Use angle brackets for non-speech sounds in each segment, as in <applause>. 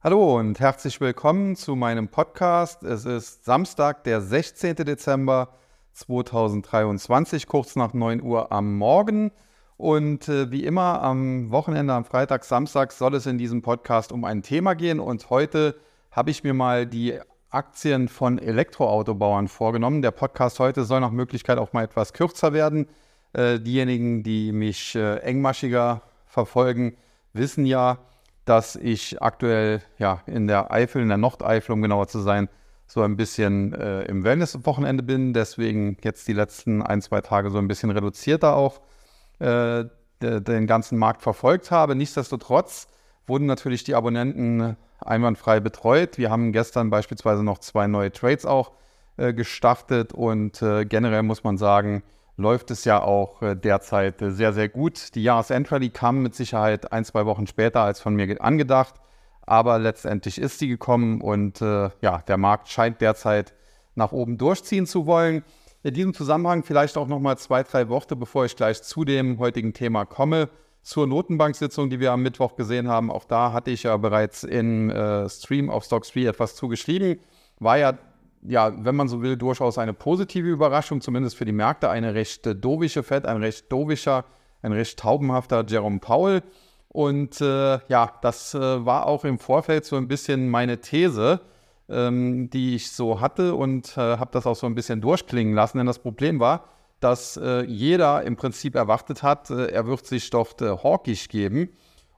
Hallo und herzlich willkommen zu meinem Podcast. Es ist Samstag, der 16. Dezember 2023, kurz nach 9 Uhr am Morgen. Und äh, wie immer am Wochenende, am Freitag, Samstag soll es in diesem Podcast um ein Thema gehen. Und heute habe ich mir mal die Aktien von Elektroautobauern vorgenommen. Der Podcast heute soll nach Möglichkeit auch mal etwas kürzer werden. Äh, diejenigen, die mich äh, engmaschiger verfolgen, wissen ja, dass ich aktuell ja, in der Eifel, in der Nordeifel, um genauer zu sein, so ein bisschen äh, im Wellness-Wochenende bin. Deswegen jetzt die letzten ein, zwei Tage so ein bisschen reduzierter auch äh, den ganzen Markt verfolgt habe. Nichtsdestotrotz wurden natürlich die Abonnenten einwandfrei betreut. Wir haben gestern beispielsweise noch zwei neue Trades auch äh, gestartet und äh, generell muss man sagen, läuft es ja auch äh, derzeit äh, sehr, sehr gut. Die Jahresendrallye kam mit Sicherheit ein, zwei Wochen später als von mir angedacht, aber letztendlich ist sie gekommen und äh, ja, der Markt scheint derzeit nach oben durchziehen zu wollen. In diesem Zusammenhang vielleicht auch noch mal zwei, drei Worte, bevor ich gleich zu dem heutigen Thema komme. Zur Notenbank-Sitzung, die wir am Mittwoch gesehen haben, auch da hatte ich ja bereits im äh, Stream auf Stocks 3 etwas zugeschrieben. War ja ja, wenn man so will, durchaus eine positive Überraschung, zumindest für die Märkte. Eine recht äh, dovische Fed, ein recht dovischer, ein recht taubenhafter Jerome Powell. Und äh, ja, das äh, war auch im Vorfeld so ein bisschen meine These, ähm, die ich so hatte und äh, habe das auch so ein bisschen durchklingen lassen. Denn das Problem war, dass äh, jeder im Prinzip erwartet hat, äh, er wird sich doch hawkisch geben.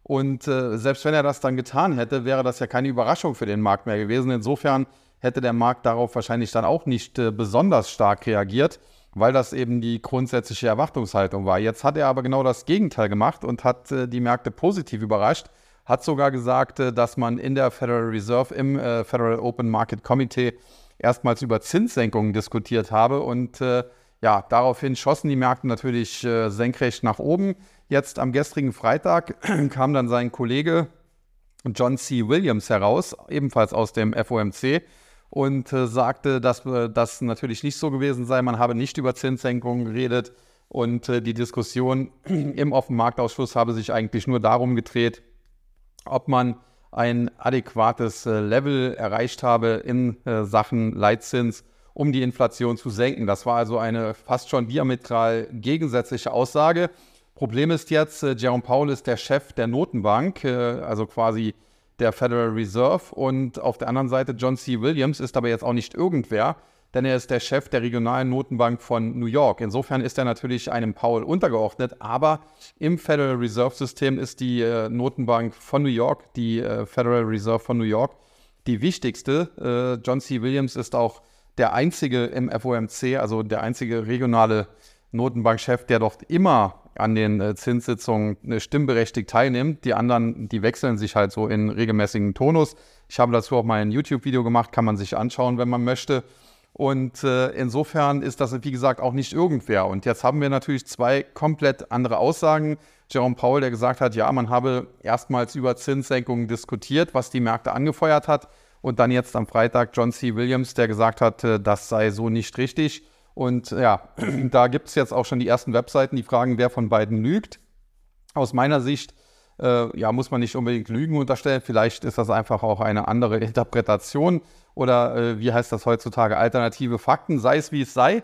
Und selbst wenn er das dann getan hätte, wäre das ja keine Überraschung für den Markt mehr gewesen. Insofern hätte der Markt darauf wahrscheinlich dann auch nicht äh, besonders stark reagiert, weil das eben die grundsätzliche Erwartungshaltung war. Jetzt hat er aber genau das Gegenteil gemacht und hat äh, die Märkte positiv überrascht, hat sogar gesagt, äh, dass man in der Federal Reserve im äh, Federal Open Market Committee erstmals über Zinssenkungen diskutiert habe und äh, ja, daraufhin schossen die Märkte natürlich äh, senkrecht nach oben. Jetzt am gestrigen Freitag <clears throat> kam dann sein Kollege John C. Williams heraus, ebenfalls aus dem FOMC, und äh, sagte, dass äh, das natürlich nicht so gewesen sei. Man habe nicht über Zinssenkungen geredet und äh, die Diskussion <clears throat> im Offenmarktausschuss habe sich eigentlich nur darum gedreht, ob man ein adäquates äh, Level erreicht habe in äh, Sachen Leitzins, um die Inflation zu senken. Das war also eine fast schon diametral gegensätzliche Aussage. Problem ist jetzt, äh, Jerome Powell ist der Chef der Notenbank, also quasi der Federal Reserve. Und auf der anderen Seite John C. Williams ist aber jetzt auch nicht irgendwer, denn er ist der Chef der regionalen Notenbank von New York. Insofern ist er natürlich einem Powell untergeordnet, aber im Federal Reserve System ist die äh, Notenbank von New York, die äh, Federal Reserve von New York, die wichtigste. Äh, John C. Williams ist auch der einzige im FOMC, also der einzige regionale Notenbankchef, der dort immer an den äh, Zinssitzungen stimmberechtigt teilnimmt. Die anderen, die wechseln sich halt so in regelmäßigen Tonus. Ich habe dazu auch mal ein YouTube-Video gemacht, kann man sich anschauen, wenn man möchte. Und äh, insofern ist das, wie gesagt, auch nicht irgendwer. Und jetzt haben wir natürlich zwei komplett andere Aussagen. Jerome Powell, der gesagt hat, ja, man habe erstmals über Zinssenkungen diskutiert, was die Märkte angefeuert hat. Und dann jetzt am Freitag John C. Williams, der gesagt hat, äh, das sei so nicht richtig. Und ja, <clears throat> da gibt es jetzt auch schon die ersten Webseiten, die fragen, wer von beiden lügt. Aus meiner Sicht äh, ja, muss man nicht unbedingt Lügen unterstellen. Vielleicht ist das einfach auch eine andere Interpretation oder äh, wie heißt das heutzutage, alternative Fakten, sei es wie es sei.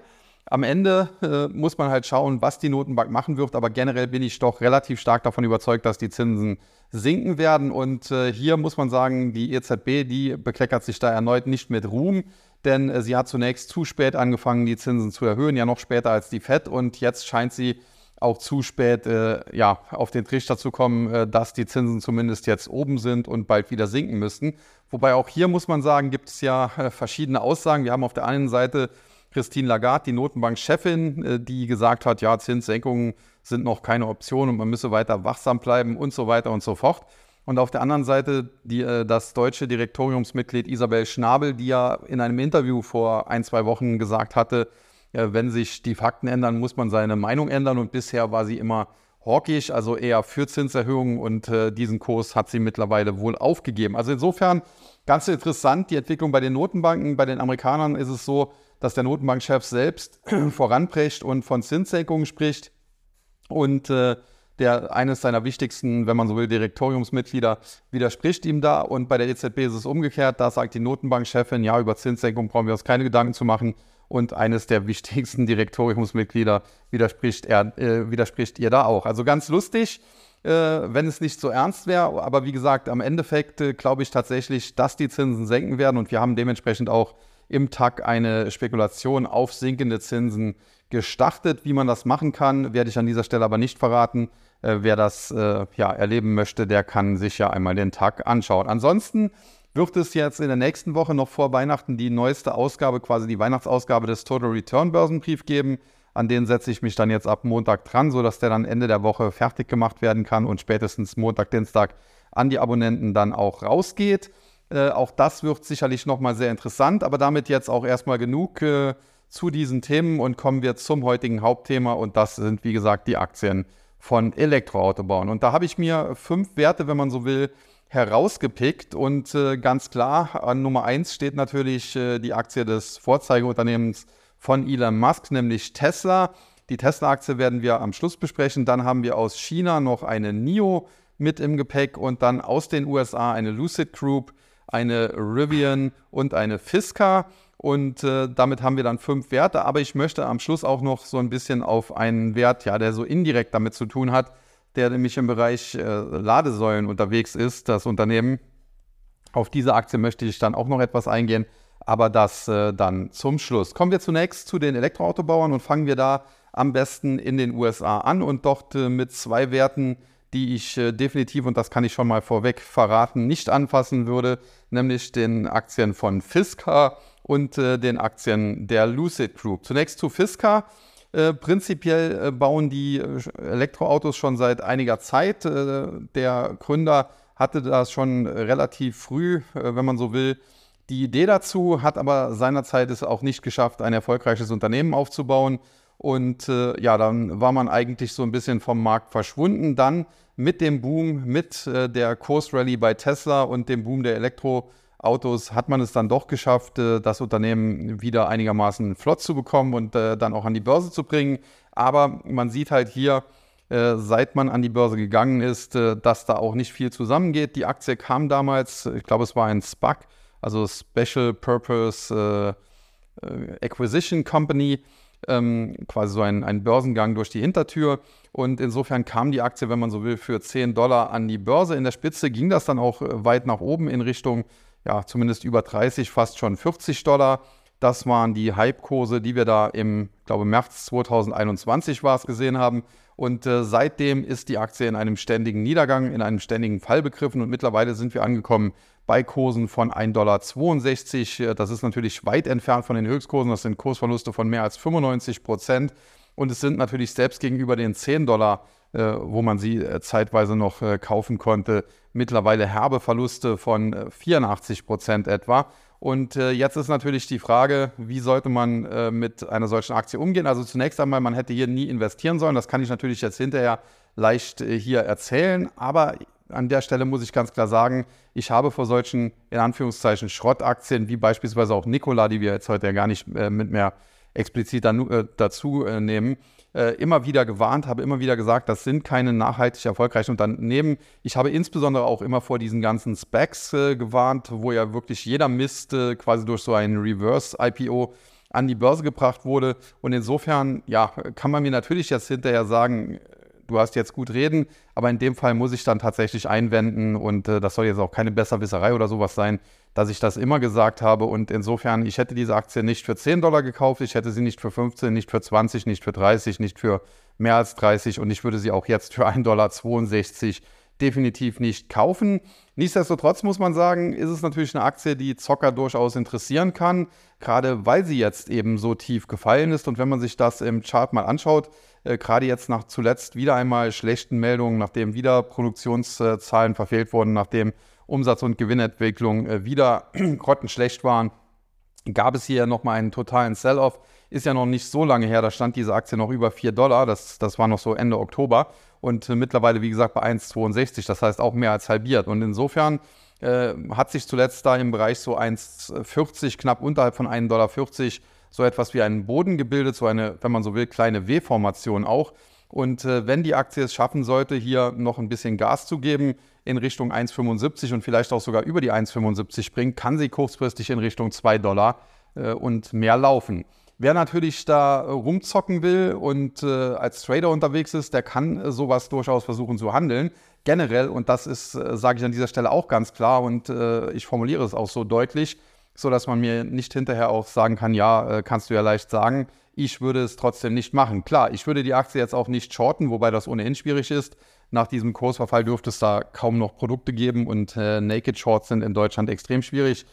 Am Ende äh, muss man halt schauen, was die Notenbank machen wird, aber generell bin ich doch relativ stark davon überzeugt, dass die Zinsen sinken werden. Und äh, hier muss man sagen, die EZB, die bekleckert sich da erneut nicht mit Ruhm denn äh, sie hat zunächst zu spät angefangen, die Zinsen zu erhöhen, ja noch später als die FED und jetzt scheint sie auch zu spät äh, ja, auf den Trichter zu kommen, äh, dass die Zinsen zumindest jetzt oben sind und bald wieder sinken müssten. Wobei auch hier muss man sagen, gibt es ja äh, verschiedene Aussagen. Wir haben auf der einen Seite Christine Lagarde, die Notenbankchefin, äh, die gesagt hat, ja, Zinssenkungen sind noch keine Option und man müsse weiter wachsam bleiben und so weiter und so fort. Und auf der anderen Seite die, äh, das deutsche Direktoriumsmitglied Isabel Schnabel, die ja in einem Interview vor ein, zwei Wochen gesagt hatte, äh, wenn sich die Fakten ändern, muss man seine Meinung ändern. Und bisher war sie immer hawkisch, also eher für Zinserhöhungen. Und äh, diesen Kurs hat sie mittlerweile wohl aufgegeben. Also insofern ganz interessant die Entwicklung bei den Notenbanken. Bei den Amerikanern ist es so, dass der Notenbankchef selbst <clears throat> voranbrecht und von Zinssenkungen spricht. Und äh, der eines seiner wichtigsten, wenn man so will, Direktoriumsmitglieder widerspricht ihm da. Und bei der EZB ist es umgekehrt. Da sagt die Notenbankchefin, ja, über Zinssenkung brauchen wir uns keine Gedanken zu machen. Und eines der wichtigsten Direktoriumsmitglieder widerspricht, er, äh, widerspricht ihr da auch. Also ganz lustig, äh, wenn es nicht so ernst wäre. Aber wie gesagt, am Endeffekt äh, glaube ich tatsächlich, dass die Zinsen senken werden. Und wir haben dementsprechend auch im Tag eine Spekulation auf sinkende Zinsen gestartet. Wie man das machen kann, werde ich an dieser Stelle aber nicht verraten. Äh, wer das äh, ja, erleben möchte, der kann sich ja einmal den Tag anschauen. Ansonsten wird es jetzt in der nächsten Woche noch vor Weihnachten die neueste Ausgabe, quasi die Weihnachtsausgabe des Total Return Börsenbrief geben. An den setze ich mich dann jetzt ab Montag dran, sodass der dann Ende der Woche fertig gemacht werden kann und spätestens Montag, Dienstag an die Abonnenten dann auch rausgeht. Äh, auch das wird sicherlich nochmal sehr interessant, aber damit jetzt auch erstmal genug äh, zu diesen Themen und kommen wir zum heutigen Hauptthema und das sind, wie gesagt, die Aktien von Elektroautobauern. Und da habe ich mir fünf Werte, wenn man so will, herausgepickt und äh, ganz klar an Nummer eins steht natürlich äh, die Aktie des Vorzeigeunternehmens von Elon Musk, nämlich Tesla. Die Tesla-Aktie werden wir am Schluss besprechen. Dann haben wir aus China noch eine NIO mit im Gepäck und dann aus den USA eine Lucid Group, eine Rivian und eine Fisker. Und äh, damit haben wir dann fünf Werte. Aber ich möchte am Schluss auch noch so ein bisschen auf einen Wert, ja, der so indirekt damit zu tun hat, der nämlich im Bereich äh, Ladesäulen unterwegs ist, das Unternehmen. Auf diese Aktie möchte ich dann auch noch etwas eingehen, aber das äh, dann zum Schluss. Kommen wir zunächst zu den Elektroautobauern und fangen wir da am besten in den USA an und dort äh, mit zwei Werten, die ich äh, definitiv, und das kann ich schon mal vorweg verraten, nicht anfassen würde, nämlich den Aktien von Fisker und äh, den Aktien der Lucid Group. Zunächst zu Fisker. Äh, prinzipiell äh, bauen die äh, Elektroautos schon seit einiger Zeit. Äh, der Gründer hatte das schon relativ früh, wenn man so will, die Idee dazu, hat aber seinerzeit es auch nicht geschafft, ein erfolgreiches Unternehmen aufzubauen. Und ja, dann war man eigentlich so ein bisschen vom Markt verschwunden. Dann mit dem Boom, mit äh, der Kursrally bei Tesla und dem Boom der Elektroautos hat man es dann doch geschafft, äh, das Unternehmen wieder einigermaßen flott zu bekommen und äh, dann auch an die Börse zu bringen. Aber man sieht halt hier, äh, seit man an die Börse gegangen ist, äh, dass da auch nicht viel zusammengeht. Die Aktie kam damals, ich glaube, es war ein SPAC, also Special Purpose Acquisition Company ähm, quasi so ein, ein Börsengang durch die Hintertür. Und insofern kam die Aktie, wenn man so will, für 10 Dollar an die Börse. In der Spitze ging das dann auch äh, weit nach oben in Richtung, ja, zumindest über 30, fast schon 40 Dollar. Das waren die Hype-Kurse, die wir da im, glaube März 2021 war es gesehen haben. Und äh, seitdem ist die Aktie in einem ständigen Niedergang, in einem ständigen Fall begriffen. Und mittlerweile sind wir angekommen bei Kursen von 1,62 Dollar. Das ist natürlich weit entfernt von den Höchstkursen. Das sind Kursverluste von mehr als 95 Prozent. Und es sind natürlich selbst gegenüber den 10 Dollar, äh, wo man sie äh, zeitweise noch äh, kaufen konnte, mittlerweile herbe Verluste von 84 äh, Prozent etwa. Und äh, jetzt ist natürlich die Frage, wie sollte man äh, mit einer solchen Aktie umgehen? Also zunächst einmal, man hätte hier nie investieren sollen. Das kann ich natürlich jetzt hinterher leicht hier erzählen. Aber an der Stelle muss ich ganz klar sagen, ich habe vor solchen, in Anführungszeichen, Schrottaktien, wie beispielsweise auch Nikola, die wir jetzt heute ja gar nicht äh, mit mehr explizit dann, äh, dazu äh, nehmen, äh, immer wieder gewarnt, habe immer wieder gesagt, das sind keine nachhaltig erfolgreichen Unternehmen. Ich habe insbesondere auch immer vor diesen ganzen Specs äh, gewarnt, wo ja wirklich jeder Mist äh, quasi durch so ein Reverse-IPO an die Börse gebracht wurde. Und insofern, ja, kann man mir natürlich jetzt hinterher sagen, du hast jetzt gut reden, aber in dem Fall muss ich dann tatsächlich einwenden und äh, das soll jetzt auch keine Besserwisserei oder sowas sein, dass ich das immer gesagt habe und insofern, ich hätte diese Aktie nicht für 10 Dollar gekauft, ich hätte sie nicht für 15, nicht für 20, nicht für 30, nicht für mehr als 30 und ich würde sie auch jetzt für 1,62 Dollar definitiv nicht kaufen. Nichtsdestotrotz muss man sagen, ist es natürlich eine Aktie, die Zocker durchaus interessieren kann, gerade weil sie jetzt eben so tief gefallen ist. Und wenn man sich das im Chart mal anschaut, äh, gerade jetzt nach zuletzt wieder einmal schlechten Meldungen, nachdem wieder Produktionszahlen verfehlt wurden, nachdem Umsatz- und Gewinnentwicklung äh, wieder <clears throat> grottenschlecht waren, gab es hier nochmal einen totalen Sell-off. Ist ja noch nicht so lange her, da stand diese Aktie noch über 4 Dollar, das, das war noch so Ende Oktober und äh, mittlerweile, wie gesagt, bei 1,62, das heißt auch mehr als halbiert. Und insofern äh, hat sich zuletzt da im Bereich so 1,40, knapp unterhalb von 1,40 Dollar so etwas wie einen Boden gebildet, so eine, wenn man so will, kleine W-Formation auch. Und äh, wenn die Aktie es schaffen sollte, hier noch ein bisschen Gas zu geben in Richtung 1,75 und vielleicht auch sogar über die 1,75 springen, kann sie kurzfristig in Richtung 2 Dollar äh, und mehr laufen. Wer natürlich da rumzocken will und äh, als Trader unterwegs ist, der kann äh, sowas durchaus versuchen zu handeln. Generell, und das ist, äh, sage ich an dieser Stelle auch ganz klar und äh, ich formuliere es auch so deutlich, so dass man mir nicht hinterher auch sagen kann, ja, äh, kannst du ja leicht sagen, ich würde es trotzdem nicht machen. Klar, ich würde die Aktie jetzt auch nicht shorten, wobei das ohnehin schwierig ist. Nach diesem Kursverfall dürfte es da kaum noch Produkte geben und äh, Naked Shorts sind in Deutschland extrem schwierig.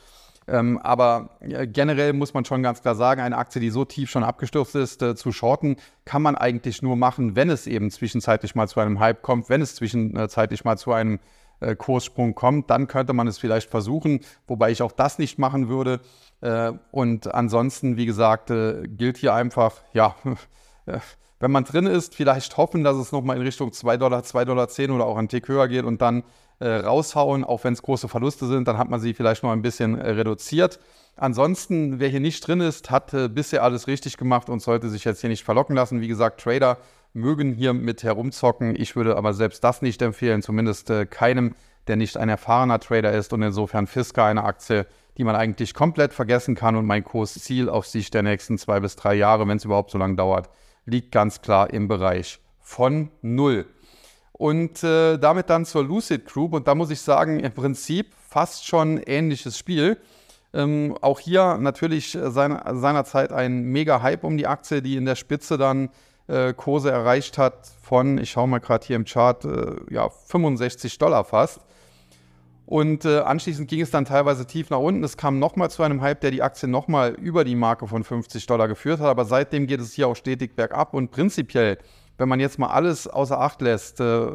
Ähm, aber äh, generell muss man schon ganz klar sagen, eine Aktie, die so tief schon abgestürzt ist, äh, zu shorten, kann man eigentlich nur machen, wenn es eben zwischenzeitlich mal zu einem Hype kommt, wenn es zwischenzeitlich mal zu einem äh, Kurssprung kommt, dann könnte man es vielleicht versuchen, wobei ich auch das nicht machen würde. Äh, und ansonsten, wie gesagt, gilt hier einfach, ja, <laughs> wenn man drin ist, vielleicht hoffen, dass es nochmal in Richtung 2 Dollar, 2,10 Dollar 10 oder auch ein Tick höher geht und dann äh, raushauen, auch wenn es große Verluste sind, dann hat man sie vielleicht noch ein bisschen äh, reduziert. Ansonsten, wer hier nicht drin ist, hat äh, bisher alles richtig gemacht und sollte sich jetzt hier nicht verlocken lassen. Wie gesagt, Trader mögen hier mit herumzocken. Ich würde aber selbst das nicht empfehlen, zumindest äh, keinem, der nicht ein erfahrener Trader ist und insofern Fiska eine Aktie, die man eigentlich komplett vergessen kann und mein Kursziel auf Sicht der nächsten zwei bis drei Jahre, wenn es überhaupt so lange dauert, liegt ganz klar im Bereich von null. Und äh, damit dann zur Lucid Group. Und da muss ich sagen, im Prinzip fast schon ähnliches Spiel. Ähm, auch hier natürlich seine, seinerzeit ein mega Hype um die Aktie, die in der Spitze dann äh, Kurse erreicht hat von, ich schaue mal gerade hier im Chart, äh, ja, 65 Dollar fast. Und äh, anschließend ging es dann teilweise tief nach unten. Es kam nochmal zu einem Hype, der die Aktie nochmal über die Marke von 50 Dollar geführt hat. Aber seitdem geht es hier auch stetig bergab. Und prinzipiell, wenn man jetzt mal alles außer Acht lässt, äh,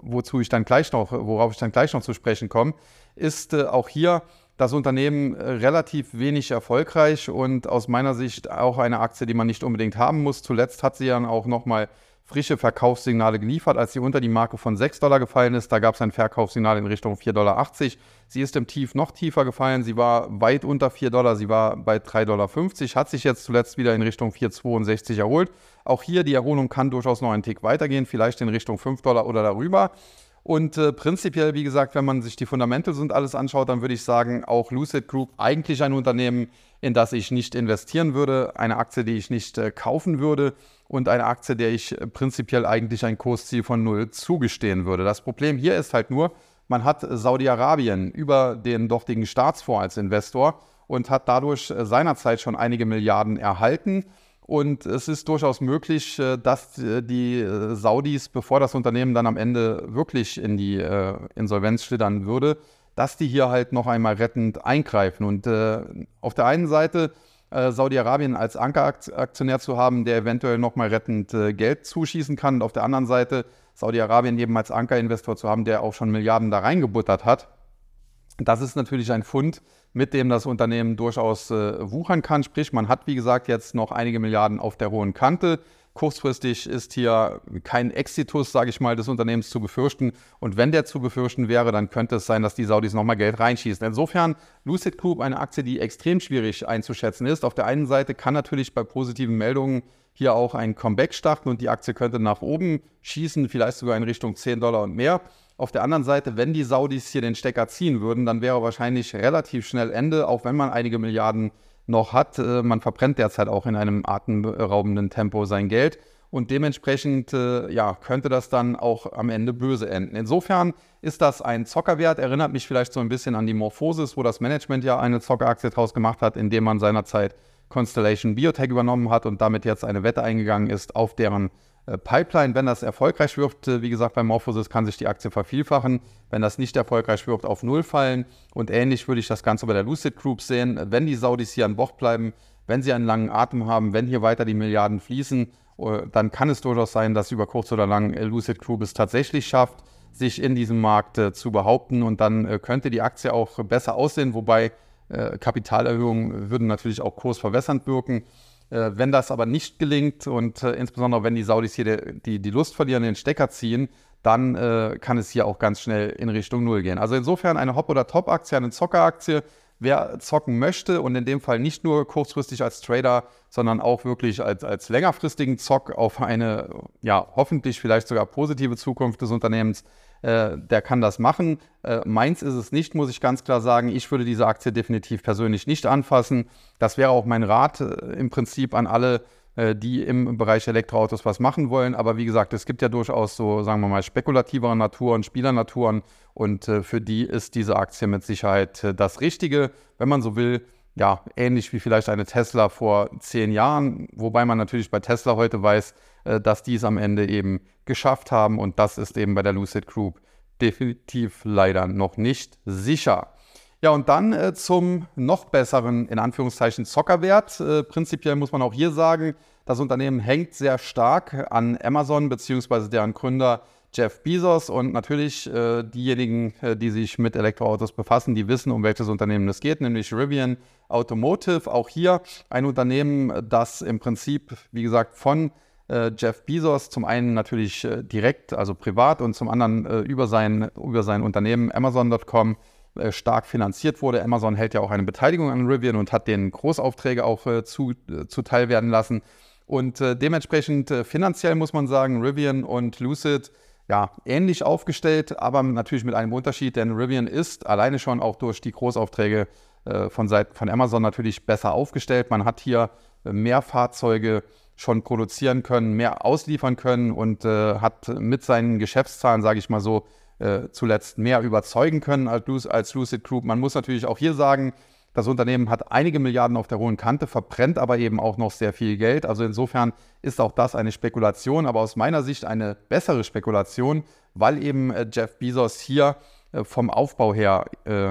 wozu ich dann gleich noch, worauf ich dann gleich noch zu sprechen komme, ist äh, auch hier das Unternehmen äh, relativ wenig erfolgreich und aus meiner Sicht auch eine Aktie, die man nicht unbedingt haben muss. Zuletzt hat sie dann auch nochmal frische Verkaufssignale geliefert, als sie unter die Marke von 6 Dollar gefallen ist. Da gab es ein Verkaufssignal in Richtung 4,80 Dollar. Sie ist im Tief noch tiefer gefallen. Sie war weit unter 4 Dollar. Sie war bei 3,50 Dollar. Hat sich jetzt zuletzt wieder in Richtung 4,62 erholt. Auch hier die Erholung kann durchaus noch einen Tick weitergehen, vielleicht in Richtung 5 Dollar oder darüber. Und äh, prinzipiell, wie gesagt, wenn man sich die Fundamentals und alles anschaut, dann würde ich sagen, auch Lucid Group eigentlich ein Unternehmen, in das ich nicht investieren würde, eine Aktie, die ich nicht äh, kaufen würde und eine Aktie, der ich äh, prinzipiell eigentlich ein Kursziel von null zugestehen würde. Das Problem hier ist halt nur, man hat Saudi-Arabien über den dortigen Staatsfonds als Investor und hat dadurch äh, seinerzeit schon einige Milliarden erhalten. Und es ist durchaus möglich, dass die Saudis, bevor das Unternehmen dann am Ende wirklich in die Insolvenz schlittern würde, dass die hier halt noch einmal rettend eingreifen. Und auf der einen Seite Saudi-Arabien als Ankeraktionär zu haben, der eventuell nochmal rettend Geld zuschießen kann. Und auf der anderen Seite Saudi-Arabien eben als Ankerinvestor zu haben, der auch schon Milliarden da reingebuttert hat. Das ist natürlich ein Fund, mit dem das Unternehmen durchaus äh, wuchern kann. Sprich, man hat, wie gesagt, jetzt noch einige Milliarden auf der hohen Kante. Kurzfristig ist hier kein Exitus, sage ich mal, des Unternehmens zu befürchten. Und wenn der zu befürchten wäre, dann könnte es sein, dass die Saudis nochmal Geld reinschießen. Insofern Lucid Group eine Aktie, die extrem schwierig einzuschätzen ist. Auf der einen Seite kann natürlich bei positiven Meldungen hier auch ein Comeback starten und die Aktie könnte nach oben schießen, vielleicht sogar in Richtung 10 Dollar und mehr. Auf der anderen Seite, wenn die Saudis hier den Stecker ziehen würden, dann wäre wahrscheinlich relativ schnell Ende, auch wenn man einige Milliarden noch hat. Äh, man verbrennt derzeit auch in einem atemberaubenden Tempo sein Geld. Und dementsprechend äh, ja, könnte das dann auch am Ende böse enden. Insofern ist das ein Zockerwert, erinnert mich vielleicht so ein bisschen an die Morphosis, wo das Management ja eine Zockeraktie draus gemacht hat, indem man seinerzeit Constellation Biotech übernommen hat und damit jetzt eine Wette eingegangen ist auf deren Pipeline, wenn das erfolgreich wirkt, äh, wie gesagt, bei Morphosis kann sich die Aktie vervielfachen. Wenn das nicht erfolgreich wirkt, auf Null fallen. Und ähnlich würde ich das Ganze bei der Lucid Group sehen. Wenn die Saudis hier an Bord bleiben, wenn sie einen langen Atem haben, wenn hier weiter die Milliarden fließen, äh, dann kann es durchaus sein, dass über kurz oder lang Lucid Group es tatsächlich schafft, sich in diesem Markt zu behaupten. Und dann könnte die Aktie auch besser aussehen, wobei Kapitalerhöhungen würden natürlich auch kursverwässernd wirken. Äh, wenn das aber nicht gelingt und äh, insbesondere wenn die Saudis hier die, die, Lust verlieren, den Stecker ziehen, dann äh, kann es hier auch ganz schnell in Richtung Null gehen. Also insofern eine Hop- oder Top-Aktie, eine Zockeraktie, wer zocken möchte und in dem Fall nicht nur kurzfristig als Trader, sondern auch wirklich als, als längerfristigen Zock auf eine, ja, hoffentlich vielleicht sogar positive Zukunft des Unternehmens, äh, der kann das machen. Äh, meins ist es nicht, muss ich ganz klar sagen. Ich würde diese Aktie definitiv persönlich nicht anfassen. Das wäre auch mein Rat äh, im Prinzip an alle, die im Bereich Elektroautos was machen wollen. Aber wie gesagt, es gibt ja durchaus so, sagen wir mal, spekulativere Naturen, Spielernaturen und äh, für die ist diese Aktie mit Sicherheit äh, das Richtige, wenn man so will. Ja, ähnlich wie vielleicht eine Tesla vor zehn Jahren, wobei man natürlich bei Tesla heute weiß, dass die es am Ende eben geschafft haben und das ist eben bei der Lucid Group definitiv leider noch nicht sicher. Ja, und dann äh, zum noch besseren, in Anführungszeichen, Zockerwert. Äh, prinzipiell muss man auch hier sagen, das Unternehmen hängt sehr stark an Amazon bzw. deren Gründer Jeff Bezos. Und natürlich äh, diejenigen, äh, die sich mit Elektroautos befassen, die wissen, um welches Unternehmen es geht, nämlich Rivian Automotive. Auch hier ein Unternehmen, das im Prinzip, wie gesagt, von äh, Jeff Bezos zum einen natürlich äh, direkt, also privat, und zum anderen über, sein, über sein Unternehmen Amazon.com äh, stark finanziert wurde. Amazon hält ja auch eine Beteiligung an Rivian und hat den Großaufträge auch äh, zu, äh, zuteil werden lassen. Und äh, dementsprechend äh, finanziell muss man sagen, Rivian und Lucid ja ähnlich aufgestellt, aber natürlich mit einem Unterschied, denn Rivian ist alleine schon auch durch die Großaufträge äh, von Seiten von Amazon natürlich besser aufgestellt. Man hat hier mehr Fahrzeuge schon produzieren können, mehr ausliefern können und hat mit seinen Geschäftszahlen, sage ich mal so, äh, zuletzt mehr überzeugen können als, als Lucid Group. Man muss natürlich auch hier sagen, das Unternehmen hat einige Milliarden auf der hohen Kante, verbrennt aber eben auch noch sehr viel Geld. Also insofern ist auch das eine Spekulation, aber aus meiner Sicht eine bessere Spekulation, weil eben äh, Jeff Bezos hier äh, vom Aufbau her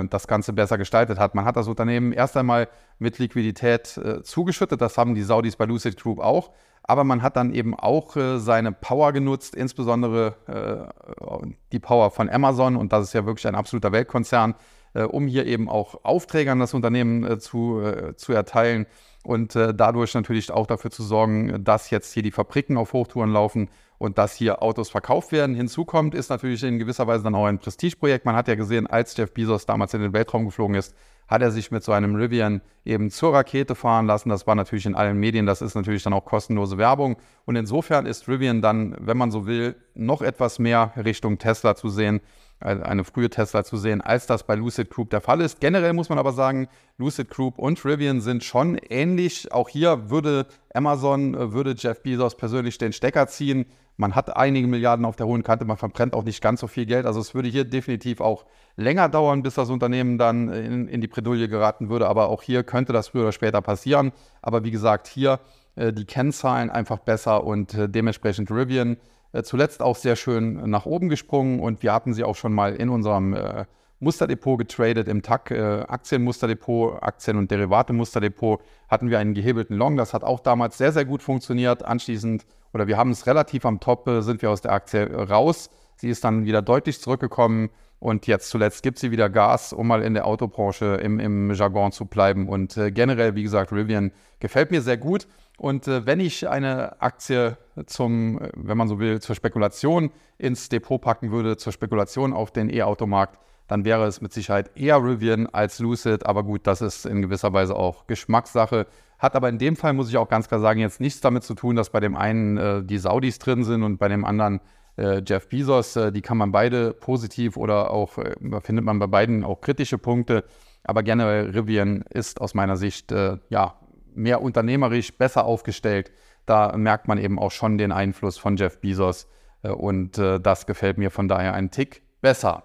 das Ganze besser gestaltet hat. Man hat das Unternehmen erst einmal mit Liquidität zugeschüttet, das haben die Saudis bei Lucid Group auch aber man hat dann eben auch äh, seine Power genutzt, insbesondere äh, die Power von Amazon. Und das ist ja wirklich ein absoluter Weltkonzern, äh, um hier eben auch Aufträge an das Unternehmen äh, zu, äh, zu erteilen. Und äh, dadurch natürlich auch dafür zu sorgen, dass jetzt hier die Fabriken auf Hochtouren laufen und dass hier Autos verkauft werden. Hinzu kommt, ist natürlich in gewisser Weise dann auch ein Prestigeprojekt. Man hat ja gesehen, als Jeff Bezos damals in den Weltraum geflogen ist, hat er sich mit so einem Rivian eben zur Rakete fahren lassen. Das war natürlich in allen Medien, das ist natürlich dann auch kostenlose Werbung. Und insofern ist Rivian dann, wenn man so will, noch etwas mehr Richtung Tesla zu sehen, eine frühe Tesla zu sehen, als das bei Lucid Group der Fall ist. Generell muss man aber sagen, Lucid Group und Rivian sind schon ähnlich. Auch hier würde Amazon, äh, würde Jeff Bezos persönlich den Stecker ziehen. Man hat einige Milliarden auf der hohen Kante, man verbrennt auch nicht ganz so viel Geld. Also es würde hier definitiv auch länger dauern, bis das Unternehmen dann in, in die Bredouille geraten würde. Aber auch hier könnte das früher oder später passieren. Aber wie gesagt, hier äh, die Kennzahlen einfach besser und äh, dementsprechend Rivian zuletzt auch sehr schön nach oben gesprungen. Und wir hatten sie auch schon mal in unserem äh, Musterdepot getradet, im TAC äh, Aktienmusterdepot, Aktien- und Derivate-Musterdepot hatten wir einen gehebelten Long. Das hat auch damals sehr, sehr gut funktioniert. Anschließend oder wir haben es relativ am Top, äh, sind wir aus der Aktie raus. Sie ist dann wieder deutlich zurückgekommen und jetzt zuletzt gibt sie wieder Gas, um mal in der Autobranche im, im Jargon zu bleiben. Und äh, generell, wie gesagt, Rivian gefällt mir sehr gut. Und äh, wenn ich eine Aktie zum, äh, wenn man so will, zur Spekulation ins Depot packen würde, zur Spekulation auf den E-Automarkt, dann wäre es mit Sicherheit eher Rivian als Lucid. Aber gut, das ist in gewisser Weise auch Geschmackssache. Hat aber in dem Fall, muss ich auch ganz klar sagen, jetzt nichts damit zu tun, dass bei dem einen äh, die Saudis drin sind und bei dem anderen äh, Jeff Bezos. Äh, die kann man beide positiv oder auch, äh, findet man bei beiden auch kritische Punkte. Aber generell Rivian ist aus meiner Sicht äh, ja, mehr unternehmerisch, besser aufgestellt. Da merkt man eben auch schon den Einfluss von Jeff Bezos. Äh, und das gefällt mir von daher einen Tick besser.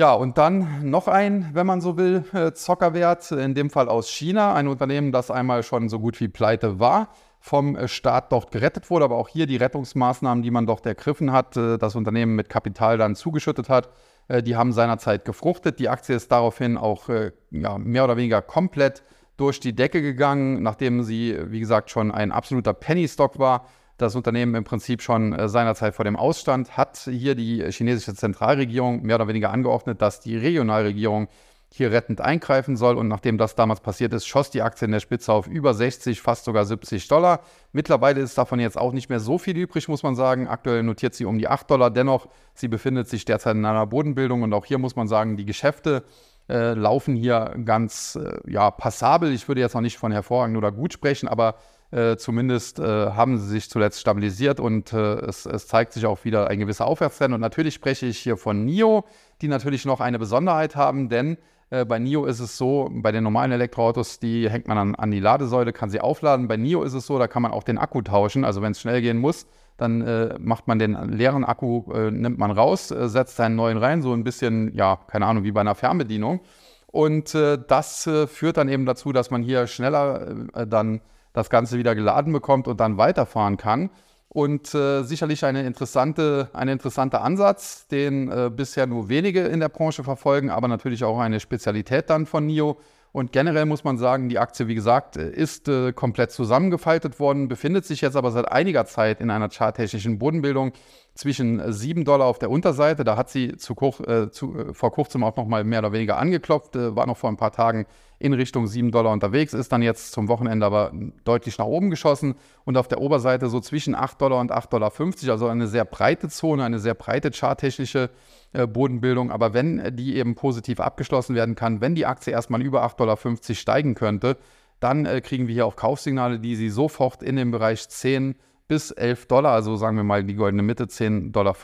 Ja, und dann noch ein, wenn man so will, äh, Zockerwert, in dem Fall aus China, ein Unternehmen, das einmal schon so gut wie pleite war, vom äh, Staat dort gerettet wurde, aber auch hier die Rettungsmaßnahmen, die man dort ergriffen hat, äh, das Unternehmen mit Kapital dann zugeschüttet hat, die haben seinerzeit gefruchtet. Die Aktie ist daraufhin auch ja, mehr oder weniger komplett durch die Decke gegangen, nachdem sie, wie gesagt, schon ein absoluter Penny-Stock war das Unternehmen im Prinzip schon äh, seinerzeit vor dem Ausstand, hat hier die chinesische Zentralregierung mehr oder weniger angeordnet, dass die Regionalregierung hier rettend eingreifen soll. Und nachdem das damals passiert ist, schoss die Aktie in der Spitze auf über 60, fast sogar 70 Dollar. Mittlerweile ist davon jetzt auch nicht mehr so viel übrig, muss man sagen. Aktuell notiert sie um die 8 Dollar. Dennoch, sie befindet sich derzeit in einer Bodenbildung. Und auch hier muss man sagen, die Geschäfte äh, laufen hier ganz äh, ja, passabel. Ich würde jetzt noch nicht von hervorragend oder gut sprechen, aber äh, zumindest äh, haben sie sich zuletzt stabilisiert und äh, es, es, zeigt sich auch wieder ein gewisser Aufwärtstrend. Und natürlich spreche ich hier von NIO, die natürlich noch eine Besonderheit haben, denn äh, bei NIO ist es so, bei den normalen Elektroautos, die hängt man an, an, die Ladesäule, kann sie aufladen. Bei NIO ist es so, da kann man auch den Akku tauschen. Also wenn es schnell gehen muss, dann äh, macht man den leeren Akku, äh, nimmt man raus, äh, setzt einen neuen rein, so ein bisschen, ja, keine Ahnung, wie bei einer Fernbedienung. Und äh, das äh, führt dann eben dazu, dass man hier schneller dann das Ganze wieder geladen bekommt und dann weiterfahren kann. Und äh, sicherlich eine interessante, ein interessanter Ansatz, den äh, bisher nur wenige in der Branche verfolgen, aber natürlich auch eine Spezialität dann von NIO. Und generell muss man sagen, die Aktie, wie gesagt, ist äh, komplett zusammengefaltet worden, befindet sich jetzt aber seit einiger Zeit in einer charttechnischen Bodenbildung zwischen 7 Dollar auf der Unterseite. Da hat sie zu, äh, zu, äh, vor kurzem auch noch mal mehr oder weniger angeklopft, äh, war noch vor ein paar Tagen in Richtung 7 Dollar unterwegs, ist dann jetzt zum Wochenende aber deutlich nach oben geschossen und auf der Oberseite so zwischen 8 Dollar und 8,50 Dollar, also eine sehr breite Zone, eine sehr breite charttechnische äh, Bodenbildung. Aber wenn die eben positiv abgeschlossen werden kann, wenn die Aktie erstmal über 8,50 Dollar steigen könnte, dann äh, kriegen wir hier auch Kaufsignale, die sie sofort in den Bereich 10 bis 11 Dollar, also sagen wir mal die goldene Mitte 10,50 Dollar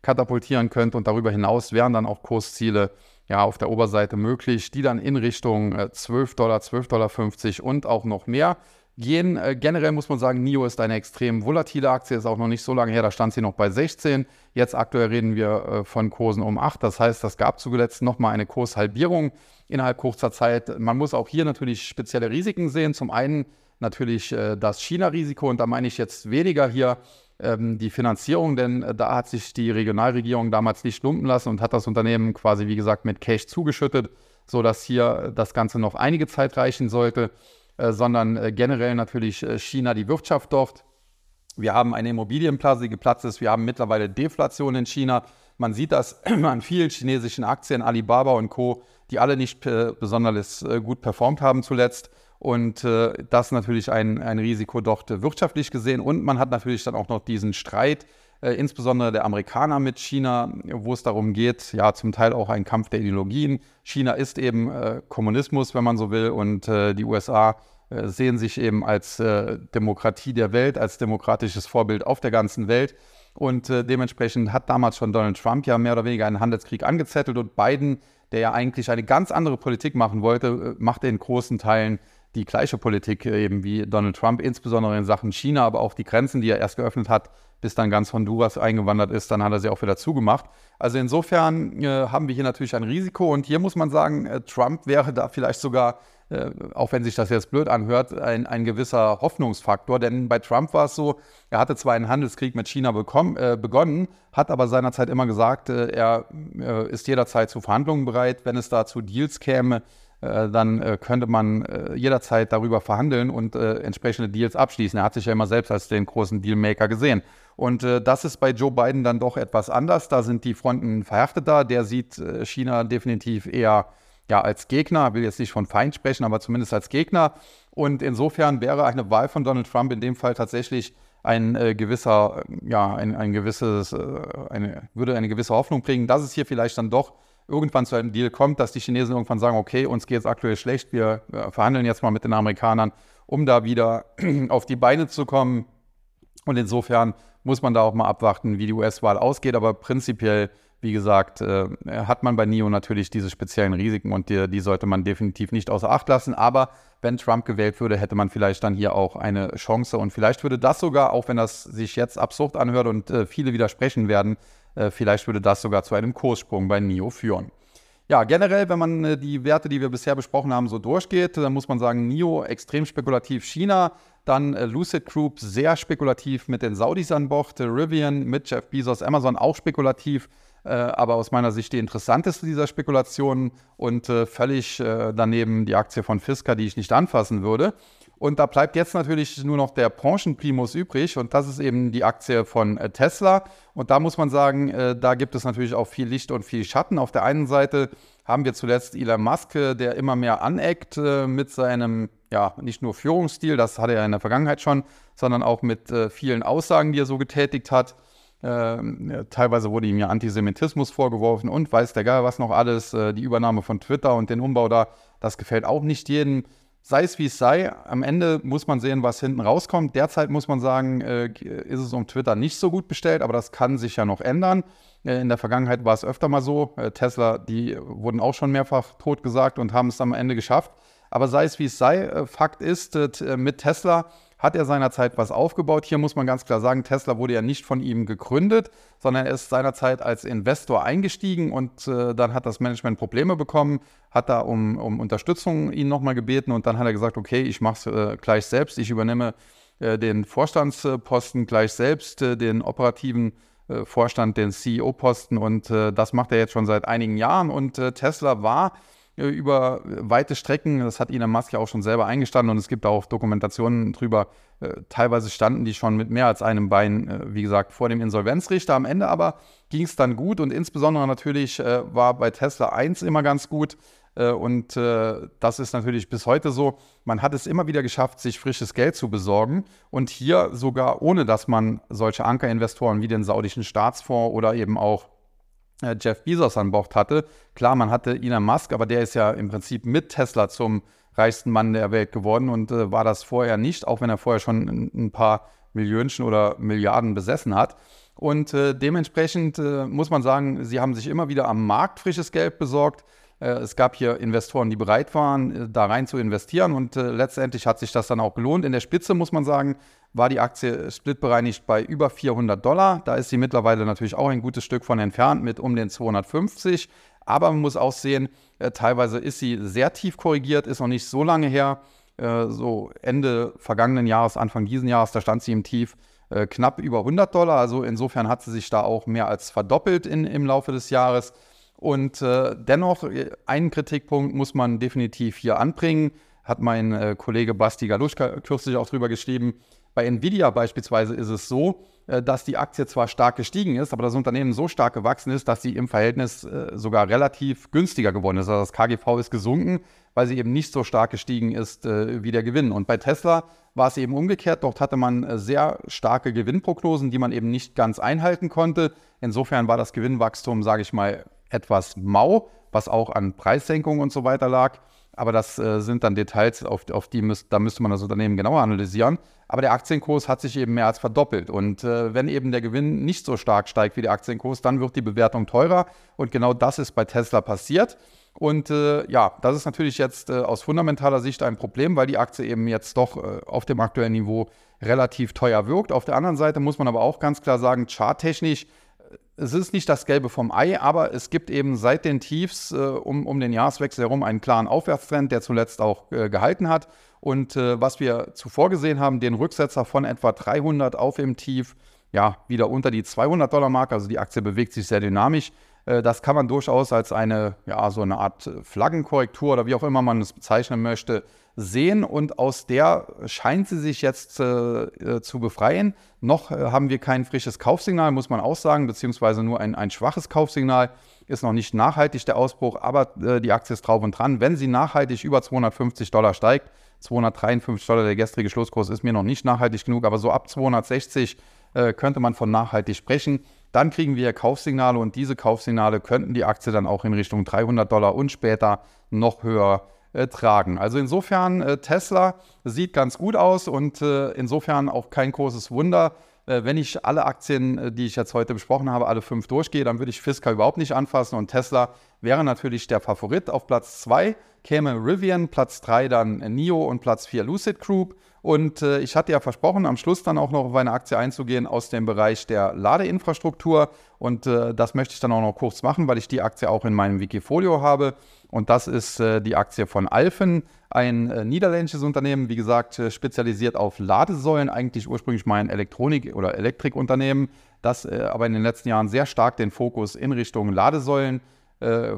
katapultieren könnte. Und darüber hinaus wären dann auch Kursziele ja, auf der Oberseite möglich, die dann in Richtung äh, 12 Dollar, 12,50 Dollar und auch noch mehr gehen. Äh, generell muss man sagen, NIO ist eine extrem volatile Aktie, ist auch noch nicht so lange her, da stand sie noch bei 16. Jetzt aktuell reden wir äh, von Kursen um 8. Das heißt, das gab zuletzt nochmal eine Kurshalbierung innerhalb kurzer Zeit. Man muss auch hier natürlich spezielle Risiken sehen. Zum einen natürlich äh, das China-Risiko und da meine ich jetzt weniger hier ähm, die Finanzierung, denn äh, da hat sich die Regionalregierung damals nicht lumpen lassen und hat das Unternehmen quasi, wie gesagt, mit Cash zugeschüttet, sodass hier das Ganze noch einige Zeit reichen sollte, äh, sondern äh, generell natürlich äh, China die Wirtschaft dort. Wir haben eine Immobilienblase, die geplatzt ist. Wir haben mittlerweile Deflation in China. Man sieht das <clears throat> an vielen chinesischen Aktien, Alibaba und Co., die alle nicht äh, besonders äh, gut performt haben zuletzt. Und äh, das natürlich ein, ein Risiko dort äh, wirtschaftlich gesehen. Und man hat natürlich dann auch noch diesen Streit, äh, insbesondere der Amerikaner mit China, wo es darum geht, ja, zum Teil auch ein Kampf der Ideologien. China ist eben äh, Kommunismus, wenn man so will, und äh, die USA äh, sehen sich eben als Demokratie der Welt, als demokratisches Vorbild auf der ganzen Welt. Und dementsprechend hat damals schon Donald Trump ja mehr oder weniger einen Handelskrieg angezettelt und Biden, der ja eigentlich eine ganz andere Politik machen wollte, machte in großen Teilen die gleiche Politik eben wie Donald Trump, insbesondere in Sachen China, aber auch die Grenzen, die er erst geöffnet hat, bis dann ganz Honduras eingewandert ist, dann hat er sie auch wieder zugemacht. Also insofern äh, haben wir hier natürlich ein Risiko und hier muss man sagen, äh, Trump wäre da vielleicht sogar, äh, auch wenn sich das jetzt blöd anhört, ein, ein gewisser Hoffnungsfaktor, denn bei Trump war es so, er hatte zwar einen Handelskrieg mit China bekommen, äh, begonnen, hat aber seinerzeit immer gesagt, äh, er äh, ist jederzeit zu Verhandlungen bereit, wenn es da zu Deals käme, äh, dann äh, könnte man äh, jederzeit darüber verhandeln und entsprechende Deals abschließen. Er hat sich ja immer selbst als den großen Dealmaker gesehen. Und das ist bei Joe Biden dann doch etwas anders. Da sind die Fronten verhärteter. Der sieht China definitiv eher ja, als Gegner, will jetzt nicht von Feind sprechen, aber zumindest als Gegner. Und insofern wäre eine Wahl von Donald Trump in dem Fall tatsächlich ein äh, gewisser, ja, ein, ein gewisses, äh, eine, würde eine gewisse Hoffnung bringen, dass es hier vielleicht dann doch irgendwann zu einem Deal kommt, dass die Chinesen irgendwann sagen, okay, uns geht es aktuell schlecht, wir verhandeln jetzt mal mit den Amerikanern, um da wieder <clears throat> auf die Beine zu kommen. Und insofern muss man da auch mal abwarten, wie die US-Wahl ausgeht. Aber prinzipiell, wie gesagt, äh, hat man bei NIO natürlich diese speziellen Risiken und die, die, sollte man definitiv nicht außer Acht lassen. Aber wenn Trump gewählt würde, hätte man vielleicht dann hier auch eine Chance. Und vielleicht würde das sogar, auch wenn das sich jetzt absurd anhört und äh, viele widersprechen werden, äh, vielleicht würde das sogar zu einem Kurssprung bei NIO führen. Ja, generell, wenn man äh, die Werte, die wir bisher besprochen haben, so durchgeht, dann muss man sagen, NIO extrem spekulativ China, dann äh, Lucid Group sehr spekulativ mit den Saudis an Bord, Rivian mit Jeff Bezos, Amazon auch spekulativ, aber aus meiner Sicht die interessanteste dieser Spekulationen und völlig daneben die Aktie von Fisker, die ich nicht anfassen würde. Und da bleibt jetzt natürlich nur noch der Branchenprimus übrig und das ist eben die Aktie von äh, Tesla. Und da muss man sagen, äh, da gibt es natürlich auch viel Licht und viel Schatten. Auf der einen Seite haben wir zuletzt Elon Musk, äh, der immer mehr aneckt mit seinem, ja, nicht nur Führungsstil, das hatte er in der Vergangenheit schon, sondern auch mit vielen Aussagen, die er so getätigt hat. Äh, teilweise wurde ihm ja Antisemitismus vorgeworfen und weiß der Geil was noch alles. Die Übernahme von Twitter und den Umbau da, das gefällt auch nicht jedem. Sei es wie es sei, am Ende muss man sehen, was hinten rauskommt. Derzeit muss man sagen, äh, ist es um Twitter nicht so gut bestellt, aber das kann sich ja noch ändern. Äh, in der Vergangenheit war es öfter mal so. Äh, Tesla, die wurden auch schon mehrfach totgesagt und haben es am Ende geschafft. Aber sei es wie es sei, äh, Fakt ist, äh, mit Tesla hat er seinerzeit was aufgebaut. Hier muss man ganz klar sagen, Tesla wurde ja nicht von ihm gegründet, sondern er ist seinerzeit als Investor eingestiegen und äh, dann hat das Management Probleme bekommen, hat da um, um Unterstützung ihn nochmal gebeten und dann hat er gesagt, okay, ich mache es äh, gleich selbst, ich übernehme äh, den Vorstandsposten gleich selbst, äh, den operativen äh, Vorstand, den CEO-Posten und das macht er jetzt schon seit einigen Jahren und Tesla war über weite Strecken. Das hat Elon Musk ja auch schon selber eingestanden und es gibt auch Dokumentationen drüber. Äh, teilweise standen die schon mit mehr als einem Bein, äh, wie gesagt, vor dem Insolvenzrichter. Am Ende aber ging es dann gut und insbesondere natürlich war bei Tesla 1 immer ganz gut. Und das ist natürlich bis heute so. Man hat es immer wieder geschafft, sich frisches Geld zu besorgen. Und hier sogar ohne, dass man solche Ankerinvestoren wie den saudischen Staatsfonds oder eben auch äh, Jeff Bezos an Bord hatte. Klar, man hatte Elon Musk, aber der ist ja im Prinzip mit Tesla zum reichsten Mann der Welt geworden und äh, war das vorher nicht, auch wenn er vorher schon ein, ein paar Millionen oder Milliarden besessen hat. Und äh, dementsprechend äh, muss man sagen, sie haben sich immer wieder am Markt frisches Geld besorgt. Äh, es gab hier Investoren, die bereit waren, äh, da rein zu investieren und letztendlich hat sich das dann auch gelohnt. In der Spitze muss man sagen, war die Aktie splitbereinigt bei über 400 Dollar. Da ist sie mittlerweile natürlich auch ein gutes Stück von entfernt mit um den 250. Aber man muss auch sehen, äh, teilweise ist sie sehr tief korrigiert, ist noch nicht so lange her. Äh, so Ende vergangenen Jahres, Anfang diesen Jahres, da stand sie im Tief äh, knapp über 100 Dollar. Also insofern hat sie sich da auch mehr als verdoppelt in, im Laufe des Jahres. Und äh, dennoch, äh, einen Kritikpunkt muss man definitiv hier anbringen. Hat mein äh, Kollege Basti Galuschka kürzlich auch drüber geschrieben. Bei Nvidia beispielsweise ist es so, äh, dass die Aktie zwar stark gestiegen ist, aber das Unternehmen so stark gewachsen ist, dass sie im Verhältnis äh, sogar relativ günstiger geworden ist. Also das KGV ist gesunken, weil sie eben nicht so stark gestiegen ist äh, wie der Gewinn. Und bei Tesla war es eben umgekehrt. Dort hatte man sehr starke Gewinnprognosen, die man eben nicht ganz einhalten konnte. Insofern war das Gewinnwachstum, sage ich mal, etwas mau, was auch an Preissenkungen und so weiter lag. Aber das äh, sind dann Details, auf, auf die müsst, da müsste man das Unternehmen genauer analysieren. Aber der Aktienkurs hat sich eben mehr als verdoppelt. Und äh, wenn eben der Gewinn nicht so stark steigt wie der Aktienkurs, dann wird die Bewertung teurer. Und genau das ist bei Tesla passiert. Und äh, ja, das ist natürlich jetzt äh, aus fundamentaler Sicht ein Problem, weil die Aktie eben jetzt doch äh, auf dem aktuellen Niveau relativ teuer wirkt. Auf der anderen Seite muss man aber auch ganz klar sagen, charttechnisch es ist nicht das Gelbe vom Ei, aber es gibt eben seit den Tiefs äh, um, um den Jahreswechsel herum einen klaren Aufwärtstrend, der zuletzt auch äh, gehalten hat. Und äh, was wir zuvor gesehen haben, den Rücksetzer von etwa 300 auf im Tief, ja, wieder unter die 200 Dollar Marke, also die Aktie bewegt sich sehr dynamisch. Äh, das kann man durchaus als eine, ja, so eine Art Flaggenkorrektur oder wie auch immer man es bezeichnen möchte, sehen und aus der scheint sie sich jetzt äh, äh, zu befreien. Noch äh, haben wir kein frisches Kaufsignal, muss man auch sagen, beziehungsweise nur ein, ein schwaches Kaufsignal. Ist noch nicht nachhaltig der Ausbruch, aber äh, die Aktie ist drauf und dran. Wenn sie nachhaltig über 250 Dollar steigt, 253 Dollar der gestrige Schlusskurs ist mir noch nicht nachhaltig genug, aber so ab 260 äh, könnte man von nachhaltig sprechen. Dann kriegen wir Kaufsignale und diese Kaufsignale könnten die Aktie dann auch in Richtung 300 Dollar und später noch höher äh, tragen. Also insofern, äh, Tesla sieht ganz gut aus und äh, insofern auch kein großes Wunder. Äh, wenn ich alle Aktien, äh, die ich jetzt heute besprochen habe, alle fünf durchgehe, dann würde ich Fisker überhaupt nicht anfassen und Tesla wäre natürlich der Favorit. Auf Platz 2 käme Rivian, Platz 3 dann NIO und Platz 4 Lucid Group. Und äh, ich hatte ja versprochen, am Schluss dann auch noch auf eine Aktie einzugehen aus dem Bereich der Ladeinfrastruktur. Und äh, das möchte ich dann auch noch kurz machen, weil ich die Aktie auch in meinem Wikifolio habe. Und das ist äh, die Aktie von Alphen, ein äh, niederländisches Unternehmen, wie gesagt, äh, spezialisiert auf Ladesäulen, eigentlich ursprünglich mal ein Elektronik- oder Elektrikunternehmen, das äh, aber in den letzten Jahren sehr stark den Fokus in Richtung Ladesäulen äh,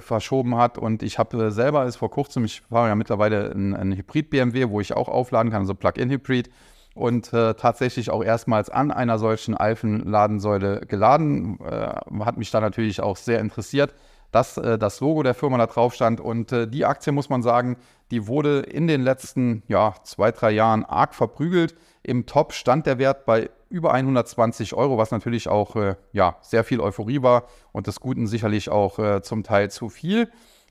verschoben hat. Und ich habe äh, selber ist vor kurzem, ich fahre ja mittlerweile ein, ein Hybrid-BMW, wo ich auch aufladen kann, also Plug-in-Hybrid. Und äh, tatsächlich auch erstmals an einer solchen Alphen-Ladensäule geladen. Äh, hat mich da natürlich auch sehr interessiert. Dass äh, das Logo der Firma da drauf stand. Und äh, die Aktie, muss man sagen, die wurde in den letzten ja, zwei, drei Jahren arg verprügelt. Im Top stand der Wert bei über 120 Euro, was natürlich auch äh, ja, sehr viel Euphorie war und des Guten sicherlich auch äh, zum Teil zu viel.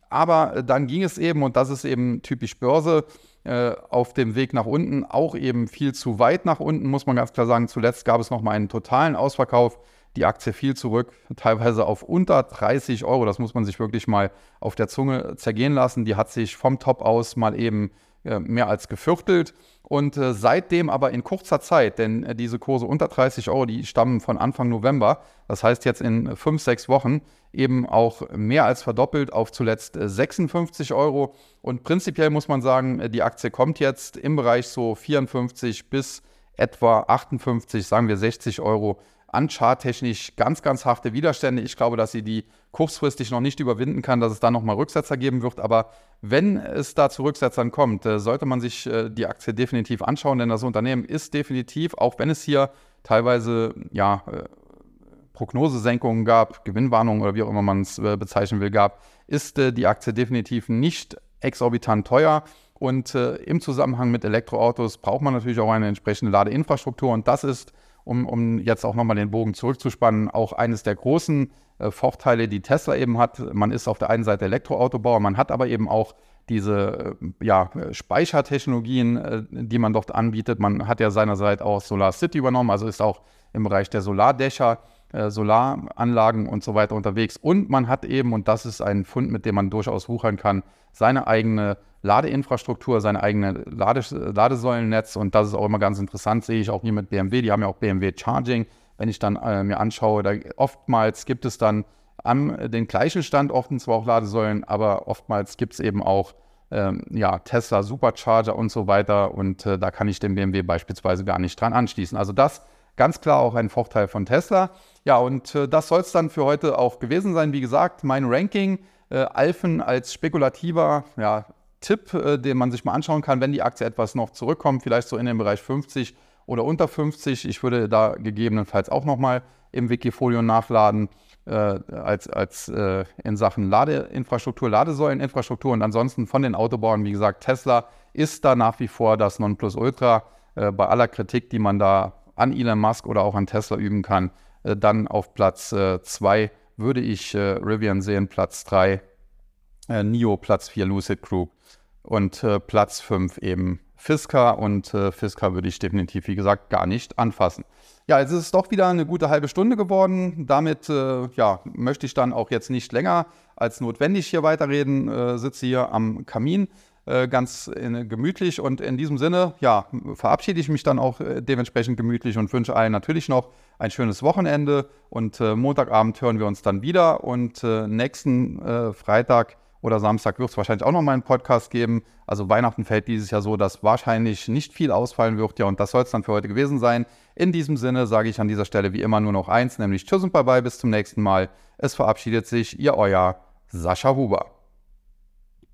Aber äh, dann ging es eben, und das ist eben typisch Börse, äh, auf dem Weg nach unten auch eben viel zu weit nach unten, muss man ganz klar sagen. Zuletzt gab es nochmal einen totalen Ausverkauf. Die Aktie fiel zurück, teilweise auf unter 30 Euro. Das muss man sich wirklich mal auf der Zunge zergehen lassen. Die hat sich vom Top aus mal eben äh, mehr als geviertelt. Und äh, seitdem aber in kurzer Zeit, denn äh, diese Kurse unter 30 Euro, die stammen von Anfang November, das heißt jetzt in fünf, sechs Wochen eben auch mehr als verdoppelt auf zuletzt 56 Euro. Und prinzipiell muss man sagen, die Aktie kommt jetzt im Bereich so 54 bis etwa 58, sagen wir 60 Euro an charttechnisch ganz, ganz harte Widerstände. Ich glaube, dass sie die kurzfristig noch nicht überwinden kann, dass es da nochmal Rücksetzer geben wird. Aber wenn es da zu Rücksetzern kommt, äh, sollte man sich äh, die Aktie definitiv anschauen, denn das Unternehmen ist definitiv, auch wenn es hier teilweise ja, äh, Prognosesenkungen gab, Gewinnwarnungen oder wie auch immer man es bezeichnen will, gab, ist die Aktie definitiv nicht exorbitant teuer. Und im Zusammenhang mit Elektroautos braucht man natürlich auch eine entsprechende Ladeinfrastruktur. Und das ist um, um jetzt auch nochmal den Bogen zurückzuspannen, auch eines der großen äh, Vorteile, die Tesla eben hat. Man ist auf der einen Seite Elektroautobauer, man hat aber eben auch diese äh, ja, Speichertechnologien, äh, die man dort anbietet. Man hat ja seinerseits auch Solar City übernommen, also ist auch im Bereich der Solardächer, äh, Solaranlagen und so weiter unterwegs. Und man hat eben, und das ist ein Fund, mit dem man durchaus wuchern kann, seine eigene Ladeinfrastruktur, sein eigenes Lades Ladesäulennetz. Und das ist auch immer ganz interessant, sehe ich auch hier mit BMW. Die haben ja auch BMW Charging. Wenn ich dann äh, mir anschaue, da oftmals gibt es dann an den gleichen Standorten zwar auch Ladesäulen, aber oftmals gibt es eben auch ähm, ja, Tesla Supercharger und so weiter. Und äh, da kann ich den BMW beispielsweise gar nicht dran anschließen. Also das ganz klar auch ein Vorteil von Tesla. Ja, und äh, das soll es dann für heute auch gewesen sein. Wie gesagt, mein Ranking, äh, Alphen als spekulativer ja, Tipp, äh, den man sich mal anschauen kann, wenn die Aktie etwas noch zurückkommt, vielleicht so in den Bereich 50 oder unter 50. Ich würde da gegebenenfalls auch nochmal im Wikifolio nachladen äh, als, als äh, in Sachen Ladeinfrastruktur, Ladesäuleninfrastruktur und ansonsten von den Autobauern, wie gesagt, Tesla ist da nach wie vor das Nonplusultra äh, bei aller Kritik, die man da an Elon Musk oder auch an Tesla üben kann. Äh, dann auf Platz 2 äh, würde ich Rivian sehen, Platz 3 NIO, Platz 4 Lucid Group und äh, Platz 5 eben Fisker und äh, Fisker würde ich definitiv, wie gesagt, gar nicht anfassen. Ja, jetzt ist es doch wieder eine gute halbe Stunde geworden. Damit äh, ja, möchte ich dann auch jetzt nicht länger als notwendig hier weiterreden. Äh, sitze hier am Kamin äh, ganz in, gemütlich und in diesem Sinne, ja, verabschiede ich mich dann auch äh, dementsprechend gemütlich und wünsche allen natürlich noch ein schönes Wochenende und Montagabend hören wir uns dann wieder und nächsten Freitag oder Samstag wird es wahrscheinlich auch noch mal einen Podcast geben. Also Weihnachten fällt dieses Jahr so, dass wahrscheinlich nicht viel ausfallen wird. Ja, und das soll es dann für heute gewesen sein. In diesem Sinne sage ich an dieser Stelle wie immer nur noch eins, nämlich Tschüss und Bye-bye, bis zum nächsten Mal. Es verabschiedet sich Ihr Euer Sascha Huber.